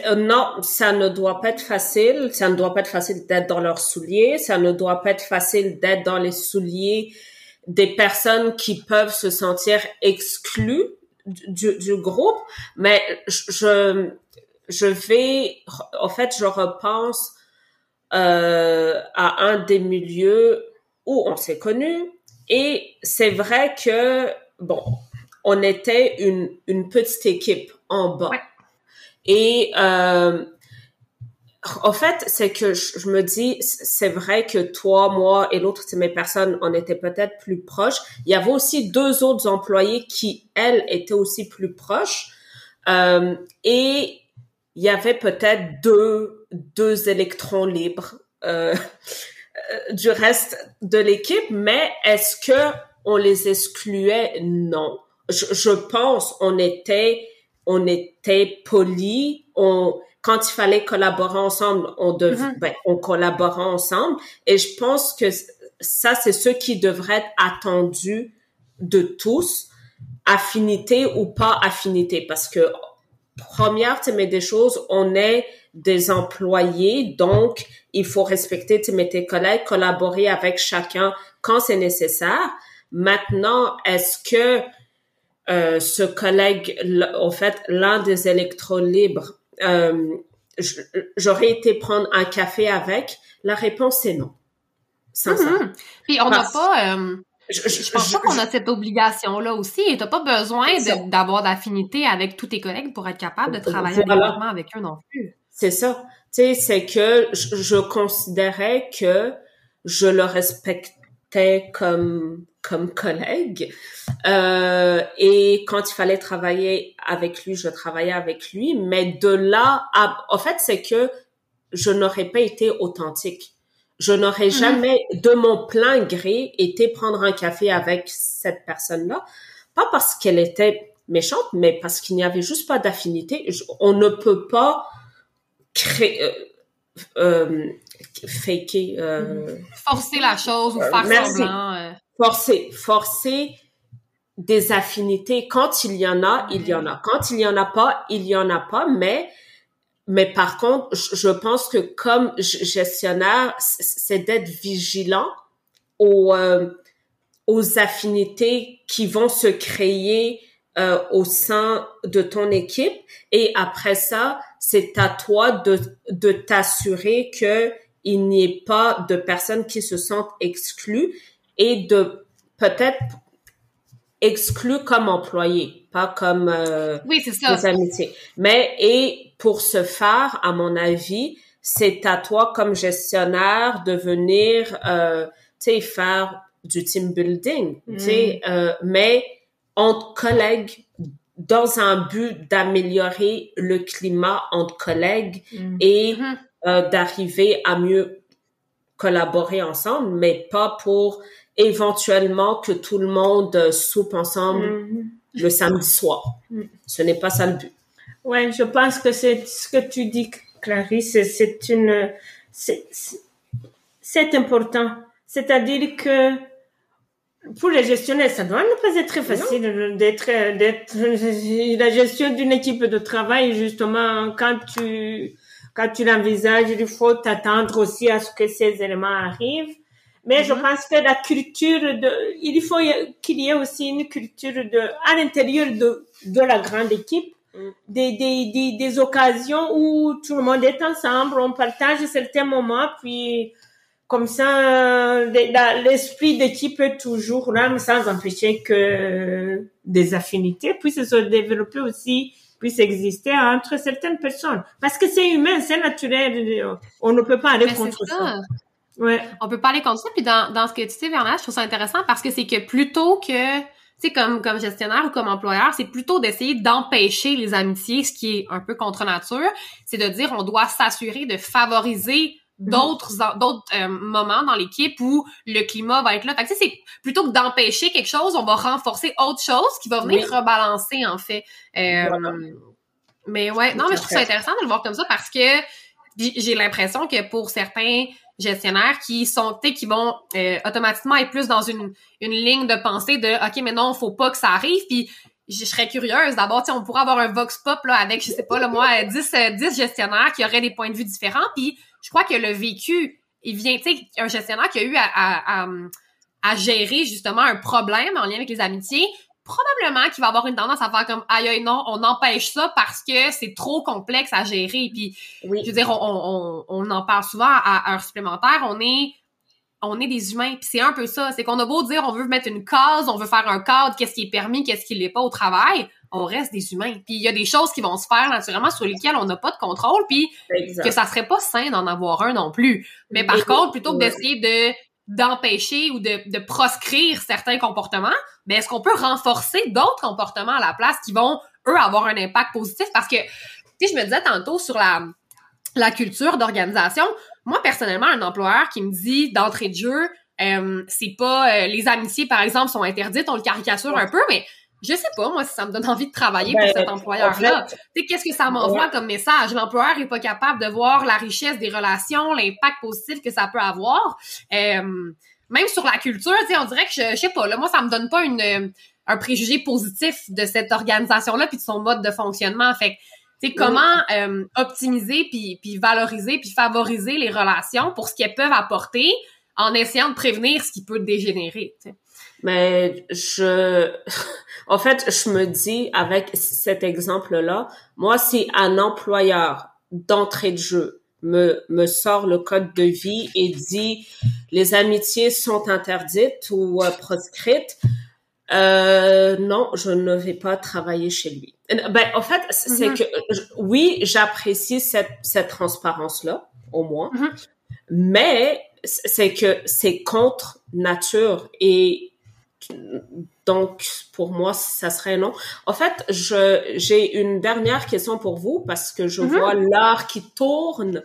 S2: Euh, non, ça ne doit pas être facile. Ça ne doit pas être facile d'être dans leurs souliers. Ça ne doit pas être facile d'être dans les souliers des personnes qui peuvent se sentir exclues du, du groupe. Mais je, je vais, en fait, je repense euh, à un des milieux où on s'est connus. Et c'est vrai que, bon, on était une, une petite équipe en bas. Et euh, en fait, c'est que je, me dis, c'est vrai que toi, moi et l'autre de mes personnes, on était peut-être plus proches. Il y avait aussi deux autres employés qui, elles, étaient aussi plus proches. Euh, et il y avait peut-être deux, deux électrons libres. Euh, du reste de l'équipe, mais est-ce que on les excluait? Non. Je, je pense on était on était poli, on quand il fallait collaborer ensemble, on dev...
S1: Mhm.
S2: ben, on collaborait ensemble. Et je pense que ça, c'est ce qui devrait être attendu de tous, affinité ou pas affinité, parce que première, tu mets des choses, on est des employés, donc il faut respecter tes collègues, collaborer avec chacun quand c'est nécessaire. Maintenant, est-ce que euh, ce collègue, en fait, l'un des électros libres, euh, j'aurais été prendre un café avec? La réponse est non. Sincèrement.
S1: Mhm. Puis on n'a pas... euh,
S2: Je,
S1: je pense pas qu'on a cette obligation-là aussi. Et t'as pas besoin d'avoir d'affinité avec tous tes collègues pour être capable de travailler
S2: Voilà.
S1: avec eux non plus.
S2: C'est ça. Tu sais, c'est que je, je considérais que je le respectais comme comme collègue. Euh, et quand il fallait travailler avec lui, je travaillais avec lui. Mais de là à, en fait, c'est que je n'aurais pas été authentique. Je n'aurais
S1: Mhm.
S2: jamais, de mon plein gré, été prendre un café avec cette personne-là. Pas parce qu'elle était méchante, mais parce qu'il n'y avait juste pas d'affinité. On ne peut pas créer, euh, euh, faker, euh,
S1: Forcer la chose ou faire
S2: merci.
S1: semblant.
S2: forcer, forcer des affinités. Quand il y en a, il y en a. Quand il y en a pas, il y en a pas. Mais, mais par contre, je pense que comme gestionnaire, c'est d'être vigilant aux, euh, aux affinités qui vont se créer euh, au sein de ton équipe. Et après ça, c'est à toi de, de t'assurer que il n'y ait pas de personnes qui se sentent exclues et de peut-être exclus comme employés, pas comme euh,
S1: Oui, c'est ça.
S2: des amitiés. Mais et pour ce faire, à mon avis, c'est à toi comme gestionnaire de venir, euh, tu sais, faire du team building, tu sais, euh, mais entre collègues dans un but d'améliorer le climat entre collègues
S3: Mm.
S2: et
S1: Mhm.
S2: euh, d'arriver à mieux collaborer ensemble, mais pas pour éventuellement que tout le monde soupe ensemble
S3: Mhm.
S2: le samedi soir.
S3: Mm.
S2: Ce n'est pas ça le but.
S3: Ouais, je pense que c'est ce que tu dis, Clarisse, c'est- une, c'est important. C'est-à-dire que pour les gestionnaires, ça doit ne pas être très facile d'être, d'être [laughs] la gestion d'une équipe de travail, justement, quand tu, quand tu l'envisages, il faut t'attendre aussi à ce que ces éléments arrivent. Mais je
S1: Mhm.
S3: pense que la culture de, il faut qu'il y ait aussi une culture de, à l'intérieur de, de la grande équipe,
S2: Mm.
S3: des, des, des, des occasions où tout le monde est ensemble, on partage certains moments, puis comme ça, l'esprit d'équipe est toujours là, mais sans empêcher que des affinités puissent se développer aussi, puissent exister entre certaines personnes. Parce que c'est humain, c'est naturel, on ne peut pas aller
S1: Mais c'est
S3: contre ça.
S1: ça.
S3: Ouais.
S1: On peut parler contre ça. Puis dans, dans ce que tu dis, Bernard, je trouve ça intéressant parce que c'est que plutôt que, tu sais, comme, comme gestionnaire ou comme employeur, c'est plutôt d'essayer d'empêcher les amitiés, ce qui est un peu contre nature. C'est de dire, on doit s'assurer de favoriser d'autres en- d'autres euh, moments dans l'équipe où le climat va être là. Fait que, tu sais, c'est plutôt que d'empêcher quelque chose, on va renforcer autre chose qui va venir
S2: Oui.
S1: rebalancer en fait. Euh,
S2: Voilà.
S1: Mais ouais, non, mais je trouve ça intéressant de le voir comme ça parce que j'ai l'impression que pour certains gestionnaires qui sont, tu sais, qui vont euh, automatiquement être plus dans une, une ligne de pensée de OK, mais non, faut pas que ça arrive. Puis je serais curieuse. D'abord, on pourrait avoir un vox pop là avec, je sais pas, là, moi, euh, 10, euh, 10 gestionnaires qui auraient des points de vue différents. Puis je crois que le vécu, il vient, tu sais, un gestionnaire qui a eu à, à, à, à gérer justement un problème en lien avec les amitiés, probablement qu'il va avoir une tendance à faire comme aïe aïe non, on empêche ça parce que c'est trop complexe à gérer. Puis
S2: Oui.
S1: je veux dire, on, on, on en parle souvent à heure supplémentaire, on est on est des humains, puis c'est un peu ça, c'est qu'on a beau dire on veut mettre une case, on veut faire un cadre, qu'est-ce qui est permis, qu'est-ce qui l'est pas au travail, on reste des humains. Puis il y a des choses qui vont se faire naturellement sur lesquelles on n'a pas de contrôle, puis
S2: Exact.
S1: que ça serait pas sain d'en avoir un non plus. Mais par contre, plutôt que d'essayer de d'empêcher ou de, de proscrire certains comportements, ben est-ce qu'on peut renforcer d'autres comportements à la place qui vont eux avoir un impact positif? Parce que tu sais je me disais tantôt sur la la culture d'organisation, moi personnellement un employeur qui me dit d'entrée de jeu euh, c'est pas euh, les amitiés par exemple sont interdites, on le caricature un peu mais je sais pas, moi, si ça me donne envie de travailler pour
S2: Ben,
S1: cet employeur-là.
S2: en fait-
S1: qu'est-ce que ça m'envoie comme message? L'employeur est pas capable de voir la richesse des relations, l'impact positif que ça peut avoir. Euh, même sur la culture, tu sais, on dirait que je, je sais pas, là, moi, ça me donne pas une, un préjugé positif de cette organisation-là puis de son mode de fonctionnement. Fait que, tu sais, comment euh, optimiser puis, puis valoriser puis favoriser les relations pour ce qu'elles peuvent apporter en essayant de prévenir ce qui peut dégénérer, tu sais.
S2: Mais je, [laughs] en fait, je me dis avec cet exemple-là, moi, si un employeur d'entrée de jeu me, me sort le code de vie et dit les amitiés sont interdites ou euh, proscrites, euh, non, je ne vais pas travailler chez lui. Ben, en fait, c'est
S1: Mhm.
S2: que oui, j'apprécie cette, cette transparence-là, au moins,
S1: Mhm.
S2: mais c'est que c'est contre nature et donc pour moi ça serait non. En fait, je j'ai une dernière question pour vous parce que je
S1: Mhm.
S2: vois l'heure qui tourne.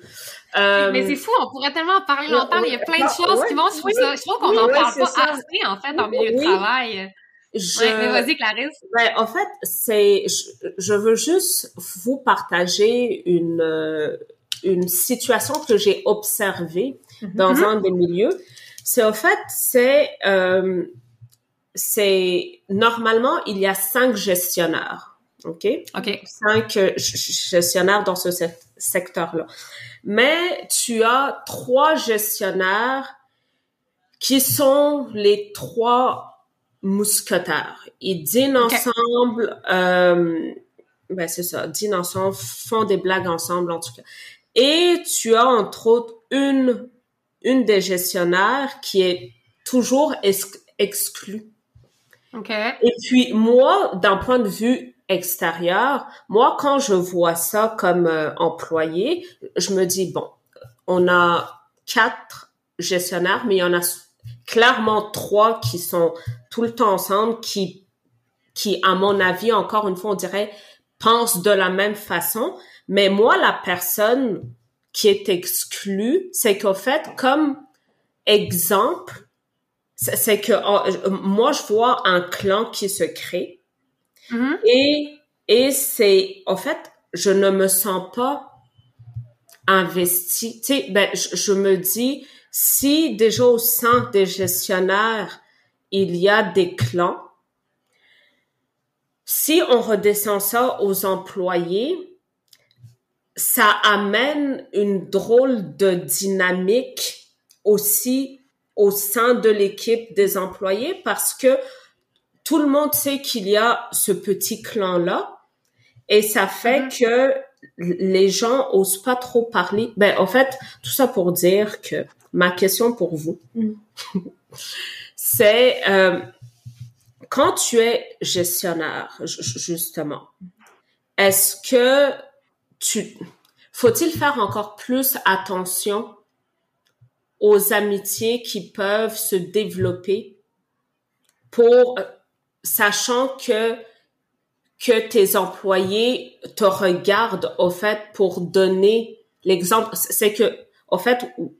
S2: Euh,
S1: Mais c'est fou, on pourrait tellement en parler longtemps. Il y a plein de
S2: Ah,
S1: choses
S2: ouais,
S1: qui vont. Je trouve,
S2: oui,
S1: ça, je trouve qu'on n'en parle pas
S2: ça.
S1: assez, en fait, en milieu de
S2: Oui.
S1: travail.
S2: je,
S1: Ouais, mais vas-y, Clarisse.
S2: Ben, en fait, c'est, je, je veux juste vous partager une, euh, une situation que j'ai observée dans
S1: Mhm.
S2: un des milieux. C'est, en fait, c'est, euh, c'est, normalement, il y a cinq gestionnaires. OK?
S1: OK.
S2: cinq euh, gestionnaires dans ce sec- secteur-là. Mais tu as trois gestionnaires qui sont les trois mousquetaires. Ils dînent ensemble, euh, ben c'est ça, dînent ensemble, font des blagues ensemble en tout cas. Et tu as entre autres une, une des gestionnaires qui est toujours ex- exclue.
S1: OK.
S2: Et puis moi, d'un point de vue extérieur, moi quand je vois ça comme euh, employé, je me dis bon, on a quatre gestionnaires, mais il y en a clairement trois qui sont tout le temps ensemble, qui, qui à mon avis, encore une fois, on dirait pensent de la même façon. Mais moi, la personne qui est exclue, c'est qu'au fait, comme exemple, c'est que oh, moi, je vois un clan qui se crée.
S1: Mhm.
S2: Et, et c'est, en fait, je ne me sens pas investie. Tu sais, ben, je, je me dis, si déjà au sein des gestionnaires, il y a des clans, si on redescend ça aux employés, ça amène une drôle de dynamique aussi au sein de l'équipe des employés parce que tout le monde sait qu'il y a ce petit clan-là et ça fait
S1: Mhm.
S2: que les gens osent pas trop parler. Ben, en fait, tout ça pour dire que ma question pour vous,
S3: Mhm. [laughs]
S2: c'est euh, quand tu es gestionnaire, ju- justement, est-ce que tu faut-il faire encore plus attention aux amitiés qui peuvent se développer pour euh, sachant que que tes employés te regardent au fait pour donner l'exemple c'est que au fait où-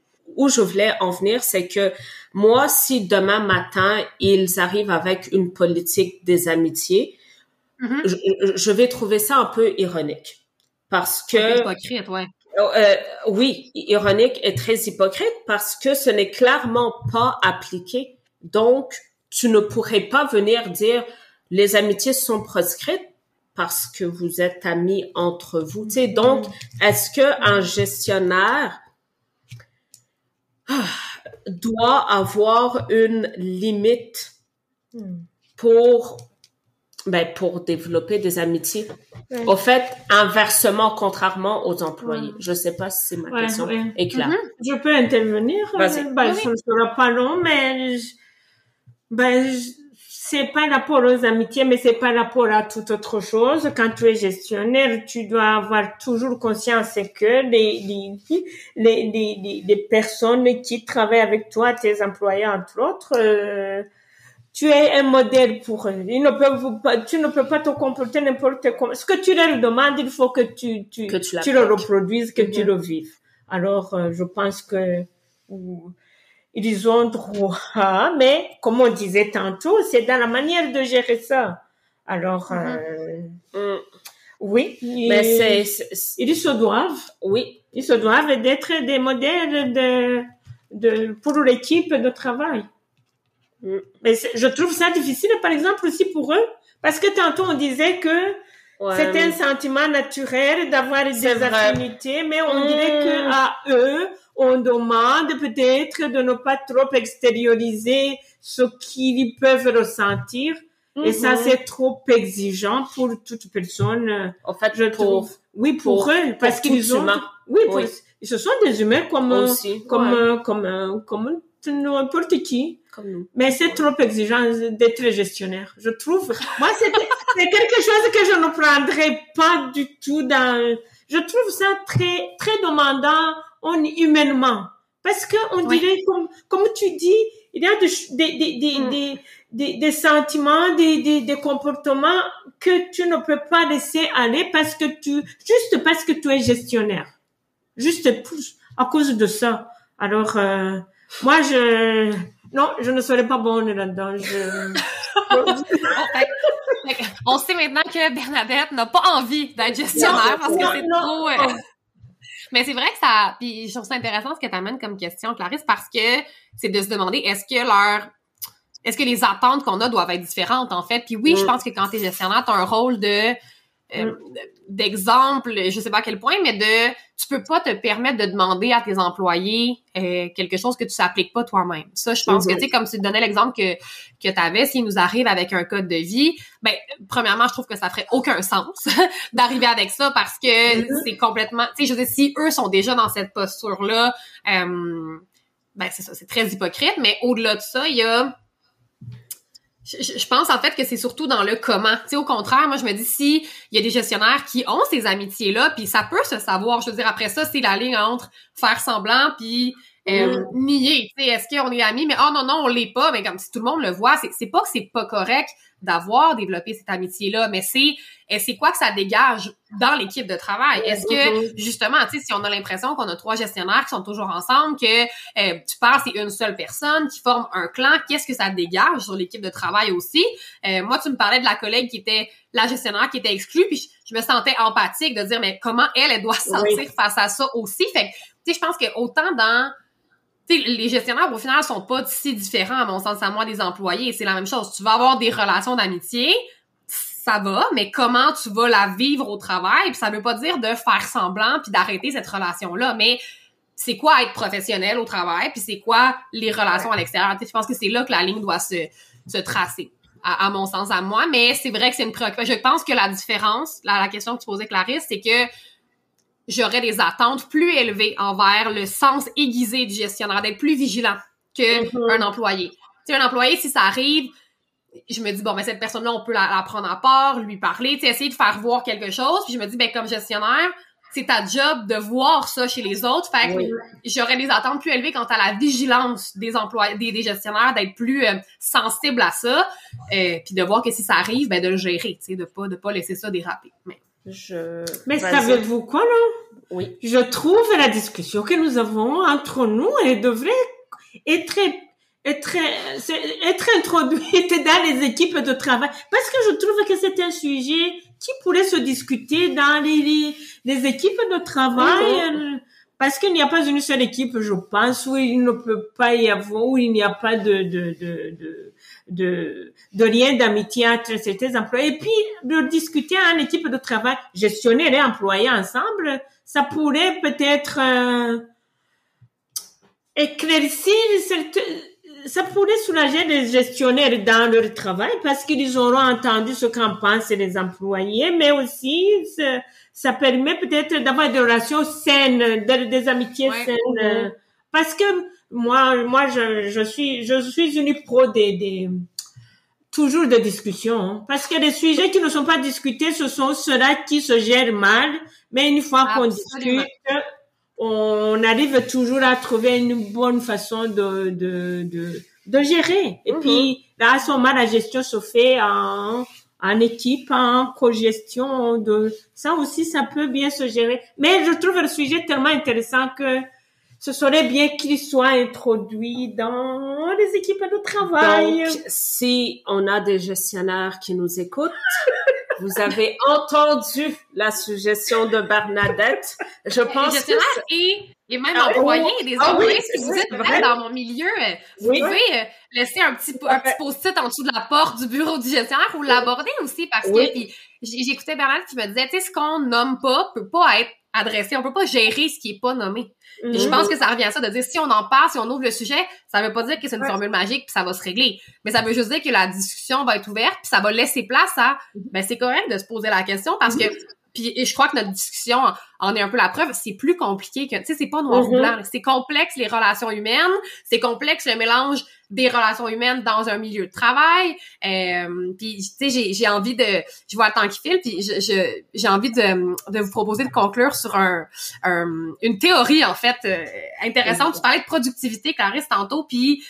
S2: je voulais en venir c'est que moi si demain matin ils arrivent avec une politique des amitiés
S1: Mhm.
S2: je, je vais trouver ça un peu ironique parce
S1: Un peu
S2: que
S1: hypocrite, ouais.
S2: Euh, oui, ironique et très hypocrite parce que ce n'est clairement pas appliqué. Donc, tu ne pourrais pas venir dire les amitiés sont proscrites parce que vous êtes amis entre vous. Tu sais, donc, est-ce que un gestionnaire ah, doit avoir une limite
S3: Hmm.
S2: pour ben, pour développer des amitiés.
S3: Ouais.
S2: Au fait, inversement, contrairement aux employés.
S3: Ouais.
S2: Je sais pas si ma
S3: Ouais,
S2: question est claire.
S1: Mhm.
S3: Je peux intervenir. Euh, Ben,
S1: Oui,
S3: Ce ne sera pas long, mais je- ben, je- c'est pas rapport aux amitiés, mais c'est pas rapport à toute autre chose. Quand tu es gestionnaire, tu dois avoir toujours conscience que les, les, les, les, les- les personnes qui travaillent avec toi, tes employés entre autres, euh, tu es un modèle pour eux. Ils ne peuvent pas, tu ne peux pas te comporter n'importe comment. Ce que tu leur demandes, il faut que tu, tu,
S2: Que tu
S3: tu le reproduises, que tu
S2: Mhm.
S3: le vives. Alors, euh, je pense que ils ont droit, mais comme on disait tantôt, c'est dans la manière de gérer ça. Alors,
S2: mm-hmm. euh, mm.
S3: oui,
S2: mais c'est,
S3: ils se doivent.
S2: Oui.
S3: Ils se doivent d'être des modèles de, de pour l'équipe de travail. Mm. Mais je trouve ça difficile, par exemple, aussi pour eux, parce que tantôt on disait que c'est un sentiment naturel d'avoir des affinités, mais on dirait que mm. à eux, on demande peut-être de ne pas trop extérioriser ce qu'ils peuvent ressentir. Et ça, mm-hmm. c'est trop exigeant pour toute personne.
S2: En fait, je trouve.
S3: Oui, pour, eux, parce qu'ils ont. Oui, oui. ils se sont des humains comme
S2: Aussi,
S3: comme comme comme n'importe qui?
S2: Comme nous.
S3: Mais c'est trop exigeant d'être gestionnaire. Je trouve. Moi, [laughs] c'est quelque chose que je ne prendrais pas du tout dans. Je trouve ça très très demandant on humainement. Parce que on dirait comme comme tu dis, il y a des des des mm. des, des, des, sentiments, des, des, des comportements que tu ne peux pas laisser aller parce que tu juste parce que tu es gestionnaire. Juste à cause de ça. Alors euh, moi je non, je ne serais pas bonne là-dedans. Je...
S1: on sait maintenant que Bernadette n'a pas envie d'être gestionnaire parce que c'est trop. Euh, mais c'est vrai que ça. Puis je trouve ça intéressant ce que tu amènes comme question, Clarisse, parce que c'est de se demander est-ce que leur. Est-ce que les attentes qu'on a doivent être différentes, en fait? Puis oui, je mm. pense que quand tu es gestionnaire, tu as un rôle de euh, mm. d'exemple, je sais pas à quel point, mais de tu peux pas te permettre de demander à tes employés euh, quelque chose que tu s'appliques pas toi-même. Ça, je pense que tu sais, comme tu donnais l'exemple que que tu avais, s'il nous arrive avec un code de vie, ben premièrement, je trouve que ça ferait aucun sens [laughs] d'arriver avec ça parce que mm-hmm. c'est complètement, tu sais, je veux dire, si eux sont déjà dans cette posture là, euh, ben c'est ça, c'est très hypocrite. Mais au-delà de ça, il y a je, pense en fait que c'est surtout dans le comment. Tu sais, au contraire, moi je me dis si il y a des gestionnaires qui ont ces amitiés là, puis ça peut se savoir. Je veux dire après ça, c'est la ligne entre faire semblant puis euh, nier. Tu sais, est-ce qu'on est amis? Mais oh non non, on l'est pas. Mais comme si tout le monde le voit, c'est c'est pas que c'est pas correct d'avoir développé cette amitié-là, mais c'est c'est quoi que ça dégage dans l'équipe de travail? Est-ce que, justement, tu sais, si on a l'impression qu'on a trois gestionnaires qui sont toujours ensemble, que euh, tu penses c'est une seule personne qui forme un clan, qu'est-ce que ça dégage sur l'équipe de travail aussi? Euh, moi, tu me parlais de la collègue qui était la gestionnaire qui était exclue, puis je, me sentais empathique de dire, mais comment elle, elle doit se sentir face à ça aussi? Fait que, tu sais, je pense que autant dans les gestionnaires, au final, sont pas si différents, à mon sens, à moi, des employés. C'est la même chose. Tu vas avoir des relations d'amitié, ça va, mais comment tu vas la vivre au travail? Puis ça veut pas dire de faire semblant puis d'arrêter cette relation-là, mais c'est quoi être professionnel au travail, puis c'est quoi les relations à l'extérieur? Je pense que c'est là que la ligne doit se, se tracer, à, mon sens, à moi. Mais c'est vrai que c'est une préoccupation. Je pense que la différence, la, la question que tu posais, Clarisse, c'est que j'aurais des attentes plus élevées envers le sens aiguisé du gestionnaire, d'être plus vigilant qu'un mm-hmm. employé. Tu sais, un employé, si ça arrive, je me dis, bon, mais cette personne-là, on peut la, prendre à part, lui parler, tu essayer de faire voir quelque chose. Puis je me dis, ben, comme gestionnaire, c'est ta job de voir ça chez les autres. Fait que j'aurais des attentes plus élevées quant à la vigilance des employés, des, gestionnaires, d'être plus euh, sensible à ça, euh, puis de voir que si ça arrive, ben de le gérer, tu sais, de pas de pas laisser ça déraper. Mais
S3: je... Mais savez-vous quoi, là?
S2: Oui.
S3: Je trouve la discussion que nous avons entre nous, elle devrait être, être, être introduite dans les équipes de travail. Parce que je trouve que c'est un sujet qui pourrait se discuter dans les, les, équipes de travail. Parce qu'il n'y a pas une seule équipe, je pense, où il ne peut pas y avoir, où il n'y a pas de, de, de, de de, de lien d'amitié entre certains employés. Et puis, de discuter en équipe de travail, gestionnaire et employés ensemble, ça pourrait peut-être euh, éclaircir ça pourrait soulager les gestionnaires dans leur travail parce qu'ils auront entendu ce qu'en pensent les employés, mais aussi ça, permet peut-être d'avoir des relations saines, des, amitiés saines. Parce que moi, moi, je, je suis, je suis une pro des, des toujours des discussions, hein. parce que les sujets qui ne sont pas discutés, ce sont ceux-là qui se gèrent mal, mais une fois qu'on discute, on arrive toujours à trouver une bonne façon de, de, de, de gérer. Et mhm. puis, là, moment, la gestion se fait en, en équipe, en co-gestion. De, ça aussi, ça peut bien se gérer. Mais je trouve le sujet tellement intéressant que ce serait bien qu'il soit introduit dans les équipes de travail.
S2: Donc, si on a des gestionnaires qui nous écoutent, [laughs] vous avez entendu la suggestion de Bernadette. Je pense que
S1: et, et même
S2: Ah,
S1: employés,
S2: oh,
S1: des
S2: ah oui,
S1: employés, si vous
S2: vrai,
S1: êtes
S2: vrai.
S1: dans mon milieu, euh, vous
S2: Oui.
S1: pouvez euh, laisser un petit, un petit post-it en dessous de la porte du bureau du gestionnaire ou l'aborder aussi parce
S2: Oui.
S1: que j'écoutais Bernard qui me disait, tu sais, ce qu'on nomme pas peut pas être adressé, on peut pas gérer ce qui est pas nommé. Puis je
S2: Mhm.
S1: pense que ça revient à ça de dire si on en parle, si on ouvre le sujet, ça veut pas dire que c'est une
S3: Ouais.
S1: formule magique puis ça va se régler, mais ça veut juste dire que la discussion va être ouverte puis ça va laisser place à ben c'est correct de se poser la question parce que puis et je crois que notre discussion en- est un peu la preuve, c'est plus compliqué que tu sais c'est pas noir ou
S2: Mhm.
S1: blanc, c'est complexe les relations humaines, c'est complexe le mélange des relations humaines dans un milieu de travail. Euh, puis tu sais j'ai j'ai envie de je vois le temps qui file puis je je- j'ai envie de de vous proposer de conclure sur un, un- une théorie en fait euh, intéressante. Tu parlais de productivité Clarisse tantôt puis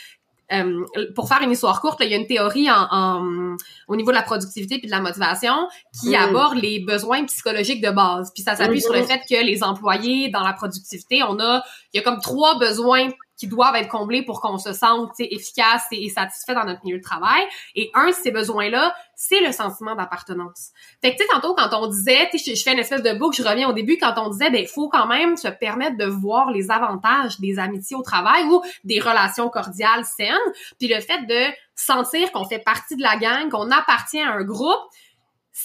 S1: euh, pour faire une histoire courte, là, il y a une théorie en, en- au niveau de la productivité puis de la motivation qui
S2: Mm.
S1: aborde les besoins psychologiques de base. Puis ça s'appuie sur le fait que les employés dans la productivité, on a, il y a comme trois besoins qui doivent être comblés pour qu'on se sente efficace et, satisfait dans notre milieu de travail. Et un de ces besoins-là, c'est le sentiment d'appartenance. Fait que tu sais, tantôt quand on disait, je, je fais une espèce de boucle, je reviens au début quand on disait, ben faut quand même se permettre de voir les avantages des amitiés au travail ou des relations cordiales saines, puis le fait de sentir qu'on fait partie de la gang, qu'on appartient à un groupe,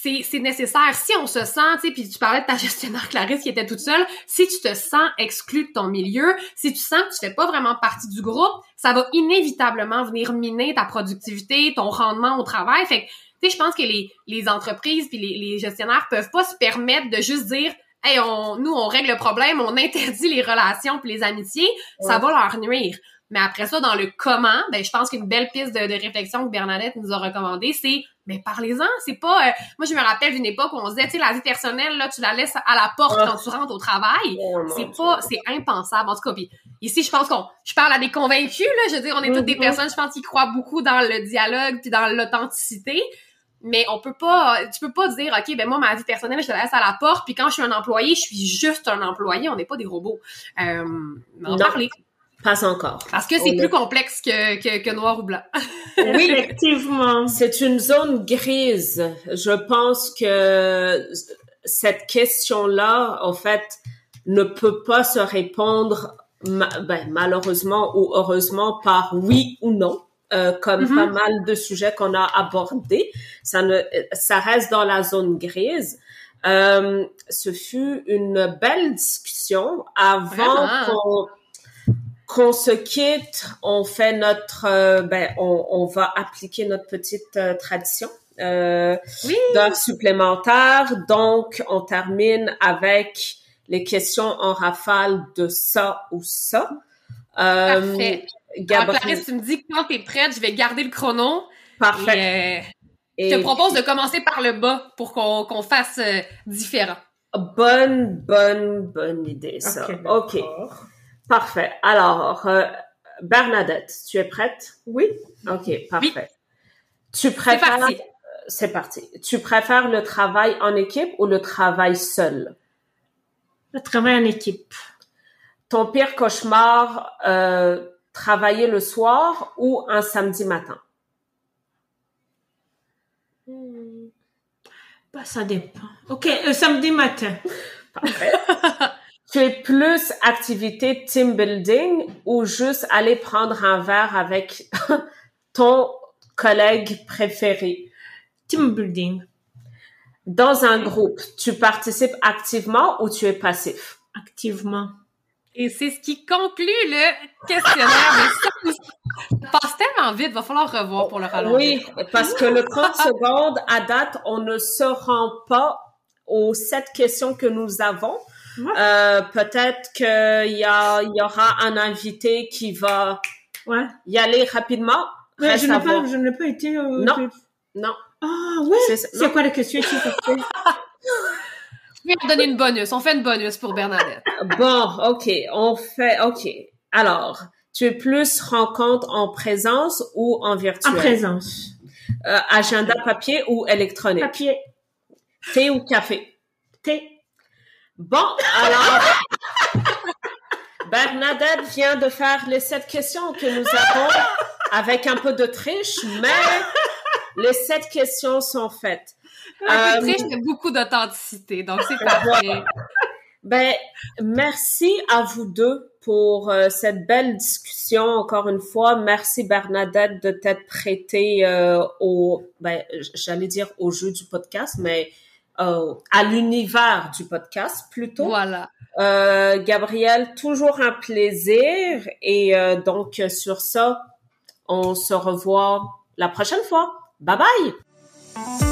S1: c'est nécessaire. Si on se sent, tu sais, puis tu parlais de ta [laughs] gestionnaire Clarisse qui était toute seule, si tu te sens exclu de ton milieu, si tu sens que tu fais pas vraiment partie du groupe, ça va inévitablement venir miner ta productivité, ton rendement au travail. Fait que, tu sais, je pense que les, les entreprises puis les, les gestionnaires peuvent pas se permettre de juste dire Hey, on, nous, on règle le problème, on interdit les relations puis les amitiés, ça va leur nuire. Mais après ça, dans le comment, ben, je pense qu'une belle piste de, de réflexion que Bernadette nous a recommandé, c'est, mais parlez-en. C'est pas, euh, moi, je me rappelle d'une époque où on se disait, tu sais, la vie personnelle, là, tu la laisses à la porte quand tu rentres au travail.
S2: Oh,
S1: C'est pas, c'est impensable. En tout cas, puis ici, je pense qu'on, je parle à des convaincus, là. Je veux dire, on est toutes des
S2: Mhm.
S1: personnes, je pense, qui croient beaucoup dans le dialogue puis dans l'authenticité. Mais on peut pas, tu peux pas dire, OK, ben moi, ma vie personnelle, je la laisse à la porte, puis quand je suis un employé, je suis juste un employé, on n'est pas des robots. Euh, en parler.
S2: Pas encore.
S1: Parce que c'est plus
S2: est-
S1: complexe que, que, que noir ou blanc.
S2: Oui, [laughs]
S3: Effectivement.
S2: c'est une zone grise. Je pense que cette question-là, en fait, ne peut pas se répondre ma- ben, malheureusement ou heureusement par oui ou non. euh, comme
S1: Mhm.
S2: pas mal de sujets qu'on a abordés, ça ne, ça reste dans la zone grise. Euh, ce fut une belle discussion. Avant qu'on qu'on se quitte, on fait notre, euh, ben, on, on va appliquer notre petite euh, tradition euh,
S1: Oui.
S2: d'heures supplémentaires. Donc, on termine avec les questions en rafale de ça ou ça. Euh,
S1: Parfait. Alors,
S2: Gabriel-
S1: Clarisse, tu me dis que quand t'es prête, je vais garder le chrono.
S2: parfait.
S1: Et, euh, je te propose de commencer par le bas pour qu'on qu'on fasse euh, différent.
S2: Bonne, bonne, bonne idée, ça. OK. Parfait. Alors, euh, Bernadette, tu es prête?
S3: Oui.
S2: OK, parfait. Tu préfères...
S1: parti.
S2: C'est parti. Tu préfères le travail en équipe ou le travail seul?
S3: Le travail en équipe.
S2: Ton pire cauchemar, euh, travailler le soir ou un samedi matin?
S3: Hmm. Bah, ça dépend. OK, euh, samedi matin. [laughs]
S2: Tu es plus activité team building ou juste aller prendre un verre avec [laughs] ton collègue préféré?
S3: Team building.
S2: Dans un groupe, tu participes activement ou tu es passif?
S3: Activement.
S1: Et c'est ce qui conclut le questionnaire. Mais ça, ça passe tellement vite, va falloir revoir pour le ralentir.
S2: Oui, parce que le 30 secondes, à date, on ne se rend pas aux sept questions que nous avons.
S3: Ouais.
S2: Euh, peut-être qu'il y, a, il y aura un invité qui va
S3: Ouais.
S2: y aller rapidement.
S3: Ouais, je n'ai pas, je n'ai pas été. euh,
S2: Non.
S3: je-
S2: Non,
S3: Ah ouais.
S2: c'est
S3: quoi la question?
S1: Je vais [laughs] donner une bonus. On fait une bonus pour Bernadette.
S2: Bon, ok, on fait, ok. Alors, tu es plus rencontre en présence ou en
S3: En
S2: virtuel?
S3: présence.
S2: Euh, agenda papier ou électronique?
S3: Papier.
S2: Thé ou café?
S3: Thé.
S2: Bon, alors, [laughs] Bernadette vient de faire les sept questions que nous avons avec un peu de triche, mais les sept questions sont faites.
S1: Un peu de triche, mais beaucoup d'authenticité, donc c'est parfait. [laughs]
S2: Ben, merci à vous deux pour euh, cette belle discussion. Encore une fois, merci Bernadette de t'être prêtée euh, au, ben, j'allais dire au jeu du podcast, mais euh, à l'univers du podcast plutôt.
S1: Voilà.
S2: Euh, Gabriel, toujours un plaisir. Et euh, donc sur ça, on se revoit la prochaine fois. Bye bye.